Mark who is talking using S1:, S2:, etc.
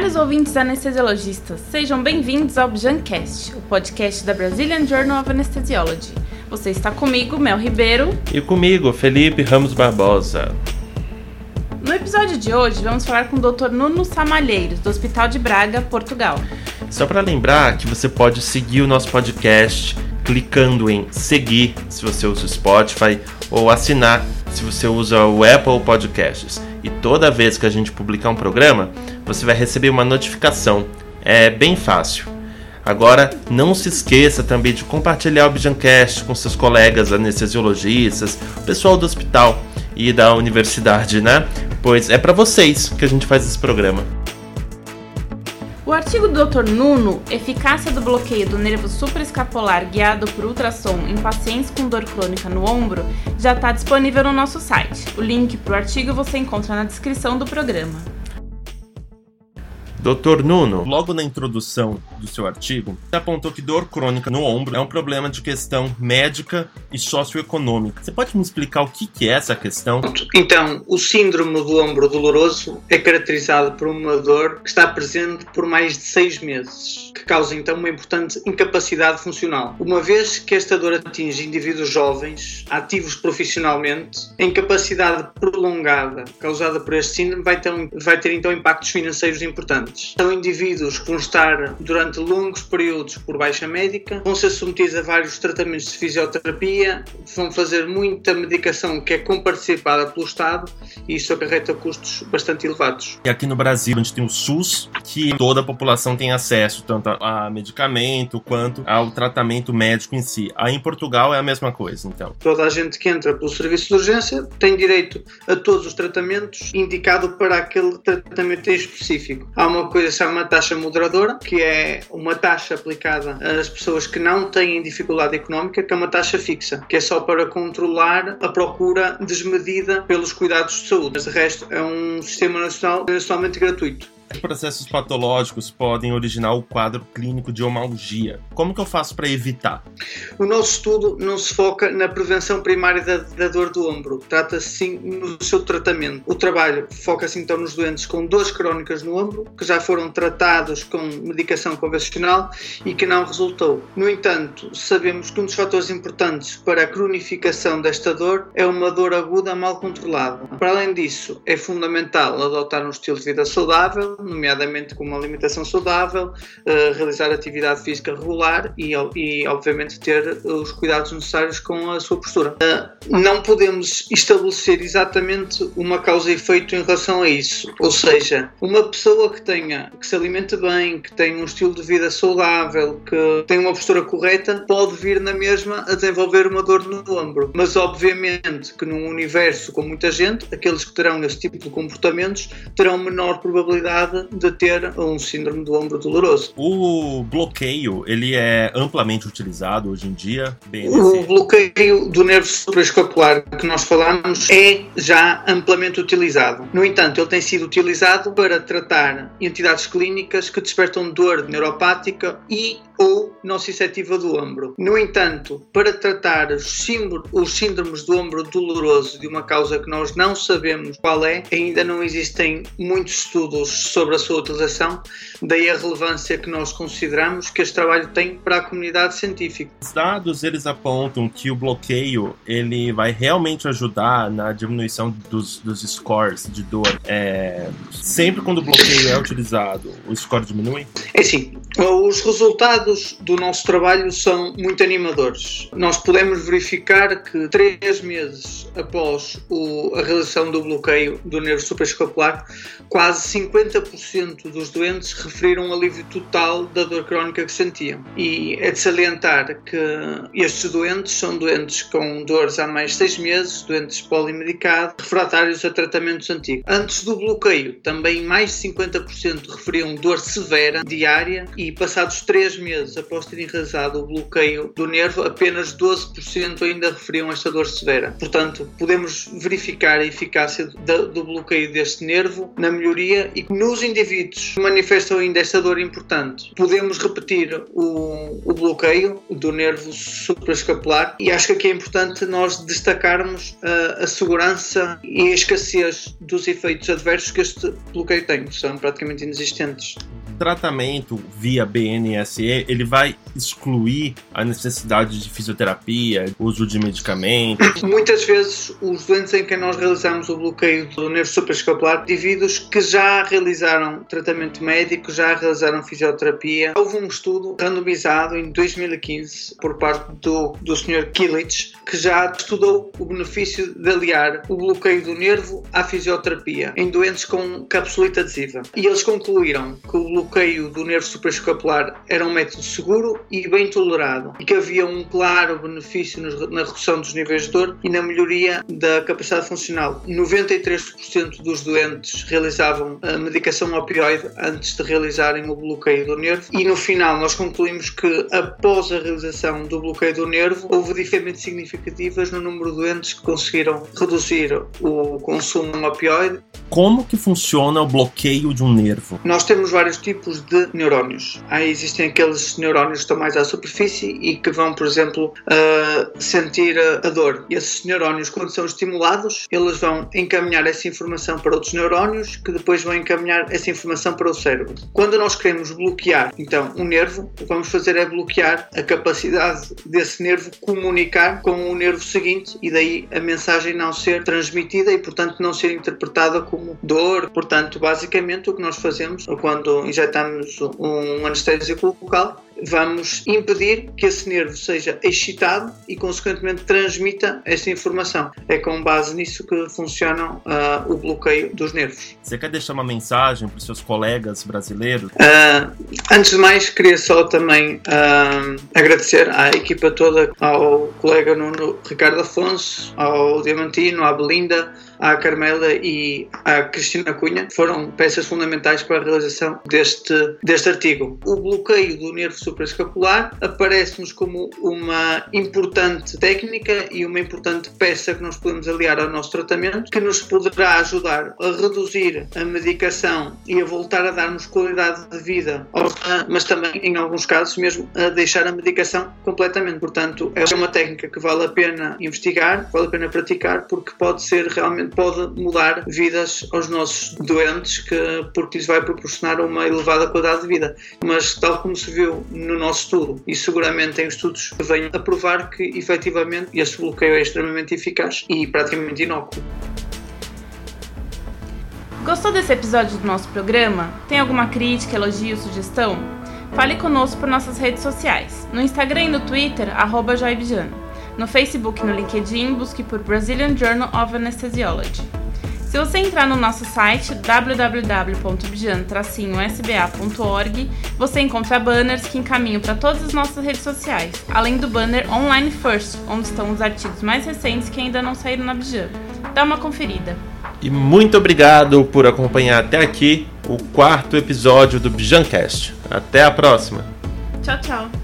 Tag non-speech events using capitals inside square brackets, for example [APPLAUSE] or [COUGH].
S1: Caros ouvintes anestesiologistas, sejam bem-vindos ao Bjancast, o podcast da Brazilian Journal of Anesthesiology. Você está comigo, Mel Ribeiro.
S2: E comigo, Felipe Ramos Barbosa.
S1: No episódio de hoje, vamos falar com o Dr. Nuno Samalheiros, do Hospital de Braga, Portugal.
S2: Só para lembrar que você pode seguir o nosso podcast clicando em seguir se você usa o Spotify ou assinar se você usa o Apple Podcasts. E toda vez que a gente publicar um programa, você vai receber uma notificação. É bem fácil. Agora, não se esqueça também de compartilhar o Bijancast com seus colegas anestesiologistas, pessoal do hospital e da universidade, né? Pois é para vocês que a gente faz esse programa.
S1: O artigo do Dr. Nuno, Eficácia do bloqueio do nervo supraescapular guiado por ultrassom em pacientes com dor crônica no ombro, já está disponível no nosso site. O link para o artigo você encontra na descrição do programa.
S2: Doutor Nuno, logo na introdução do seu artigo, você apontou que dor crônica no ombro é um problema de questão médica e socioeconômica. Você pode me explicar o que é essa questão?
S3: Então, o síndrome do ombro doloroso é caracterizado por uma dor que está presente por mais de seis meses, que causa então uma importante incapacidade funcional. Uma vez que esta dor atinge indivíduos jovens, ativos profissionalmente, a incapacidade prolongada causada por este síndrome vai ter, vai ter então impactos financeiros importantes. São indivíduos que vão estar durante longos períodos por baixa médica, vão ser submetidos a vários tratamentos de fisioterapia, vão fazer muita medicação que é comparticipada pelo Estado e isso acarreta custos bastante elevados.
S2: E aqui no Brasil, a gente tem o SUS, que toda a população tem acesso tanto a medicamento quanto ao tratamento médico em si. Aí em Portugal é a mesma coisa, então.
S3: Toda a gente que entra pelo serviço de urgência tem direito a todos os tratamentos indicado para aquele tratamento específico. Há uma uma coisa que se chama taxa moderadora, que é uma taxa aplicada às pessoas que não têm dificuldade económica, que é uma taxa fixa, que é só para controlar a procura desmedida pelos cuidados de saúde. Mas de resto é um sistema nacional nacionalmente gratuito.
S2: Processos patológicos podem originar o quadro clínico de homalgia. Como que eu faço para evitar?
S3: O nosso estudo não se foca na prevenção primária da, da dor do ombro. Trata-se sim no seu tratamento. O trabalho foca-se então nos doentes com dores crónicas no ombro, que já foram tratados com medicação convencional e que não resultou. No entanto, sabemos que um dos fatores importantes para a cronificação desta dor é uma dor aguda mal controlada. Para além disso, é fundamental adotar um estilo de vida saudável, nomeadamente com uma alimentação saudável, uh, realizar atividade física regular e, e, obviamente, ter os cuidados necessários com a sua postura. Uh, não podemos estabelecer exatamente uma causa e efeito em relação a isso, ou seja, uma pessoa que tenha, que se alimente bem, que tenha um estilo de vida saudável, que tenha uma postura correta, pode vir na mesma a desenvolver uma dor no ombro, mas obviamente que num universo com muita gente, aqueles que terão esse tipo de comportamentos terão menor probabilidade de ter um síndrome do ombro doloroso.
S2: O bloqueio, ele é amplamente utilizado hoje em dia?
S3: O bloqueio do nervo supraescapular que nós falamos é já amplamente utilizado. No entanto, ele tem sido utilizado para tratar entidades clínicas que despertam dor neuropática e ou nociceptiva do ombro. No entanto, para tratar os, síndromes do ombro doloroso de uma causa que nós não sabemos qual é, ainda não existem muitos estudos sobre a sua utilização, daí a relevância que nós consideramos que este trabalho tem para a comunidade científica.
S2: Os dados eles apontam que o bloqueio ele vai realmente ajudar na diminuição dos, dos scores de dor. É, sempre quando o bloqueio é utilizado, o score diminui?
S3: É sim. Os resultados do nosso trabalho são muito animadores. Nós podemos verificar que três meses após o, a realização do bloqueio do nervo supraescapular, quase 50% dos doentes referiram alívio total da dor crónica que sentiam. E é de salientar que estes doentes são doentes com dores há mais de seis meses, doentes polimedicados, refratários a tratamentos antigos. Antes do bloqueio, também mais de 50% referiam dor severa diária e passados três meses meses após terem realizado o bloqueio do nervo, apenas 12% ainda referiam esta dor severa. Portanto, podemos verificar a eficácia do bloqueio deste nervo na melhoria e nos indivíduos que manifestam ainda esta dor importante, podemos repetir o, o bloqueio do nervo supraescapular e acho que aqui é importante nós destacarmos a, a segurança e a escassez dos efeitos adversos que este bloqueio tem, que são praticamente inexistentes
S2: tratamento via BNSE ele vai excluir a necessidade de fisioterapia, uso de medicamentos? [LAUGHS]
S3: Muitas vezes os doentes em que nós realizamos o bloqueio do nervo supraescapular, indivíduos que já realizaram tratamento médico, já realizaram fisioterapia. Houve um estudo randomizado em 2015 por parte do, do Sr. Killich que já estudou o benefício de aliar o bloqueio do nervo à fisioterapia em doentes com capsulite adesiva. E eles concluíram que o bloqueio bloqueio do nervo supraescapular era um método seguro e bem tolerado e que havia um claro benefício na redução dos níveis de dor e na melhoria da capacidade funcional. 93% dos doentes realizavam a medicação opioide antes de realizarem o bloqueio do nervo e no final nós concluímos que após a realização do bloqueio do nervo houve diferenças significativas no número de doentes que conseguiram reduzir o consumo de opioide.
S2: Como que funciona o bloqueio de um nervo?
S3: Nós temos vários tipos tipos de neurónios. Aí existem aqueles neurónios que estão mais à superfície e que vão, por exemplo, uh, sentir a dor. E esses neurónios, quando são estimulados, eles vão encaminhar essa informação para outros neurónios que depois vão encaminhar essa informação para o cérebro. Quando nós queremos bloquear, então, um nervo, o que vamos fazer é bloquear a capacidade desse nervo comunicar com o nervo seguinte e daí a mensagem não ser transmitida e, portanto, não ser interpretada como dor. Portanto, basicamente, o que nós fazemos quando injetamos um anestésico local, vamos impedir que esse nervo seja excitado e, consequentemente, transmita esta informação. É com base nisso que funciona uh, o bloqueio dos nervos.
S2: Você quer deixar uma mensagem para os seus colegas brasileiros?
S3: Uh, antes de mais, queria só também uh, agradecer à equipa toda, ao colega Nuno Ricardo Afonso, ao Diamantino, à Belinda, à Carmela e à Cristina Cunha foram peças fundamentais para a realização deste, deste artigo. O bloqueio do nervo supraescapular aparece-nos como uma importante técnica e uma importante peça que nós podemos aliar ao nosso tratamento, que nos poderá ajudar a reduzir a medicação e a voltar a darmos qualidade de vida, mas também, em alguns casos, mesmo a deixar a medicação completamente. Portanto, é uma técnica que vale a pena investigar, vale a pena praticar, porque pode ser realmente pode mudar vidas aos nossos doentes, que, porque lhes vai proporcionar uma elevada qualidade de vida. Mas, tal como se viu no nosso estudo, e seguramente tem estudos que vêm a provar que efetivamente este bloqueio é extremamente eficaz e praticamente inócuo.
S1: Gostou desse episódio do nosso programa? Tem alguma crítica, elogio, sugestão? Fale conosco por nossas redes sociais. No Instagram e no Twitter, arroba Joibjano. No Facebook e no LinkedIn, busque por Brazilian Journal of Anesthesiology. Se você entrar no nosso site www.bjan-sba.org, você encontra banners que encaminham para todas as nossas redes sociais, além do banner Online First, onde estão os artigos mais recentes que ainda não saíram na Bijan. Dá uma conferida.
S2: E muito obrigado por acompanhar até aqui o quarto episódio do Bijancast. Até a próxima.
S1: Tchau, tchau.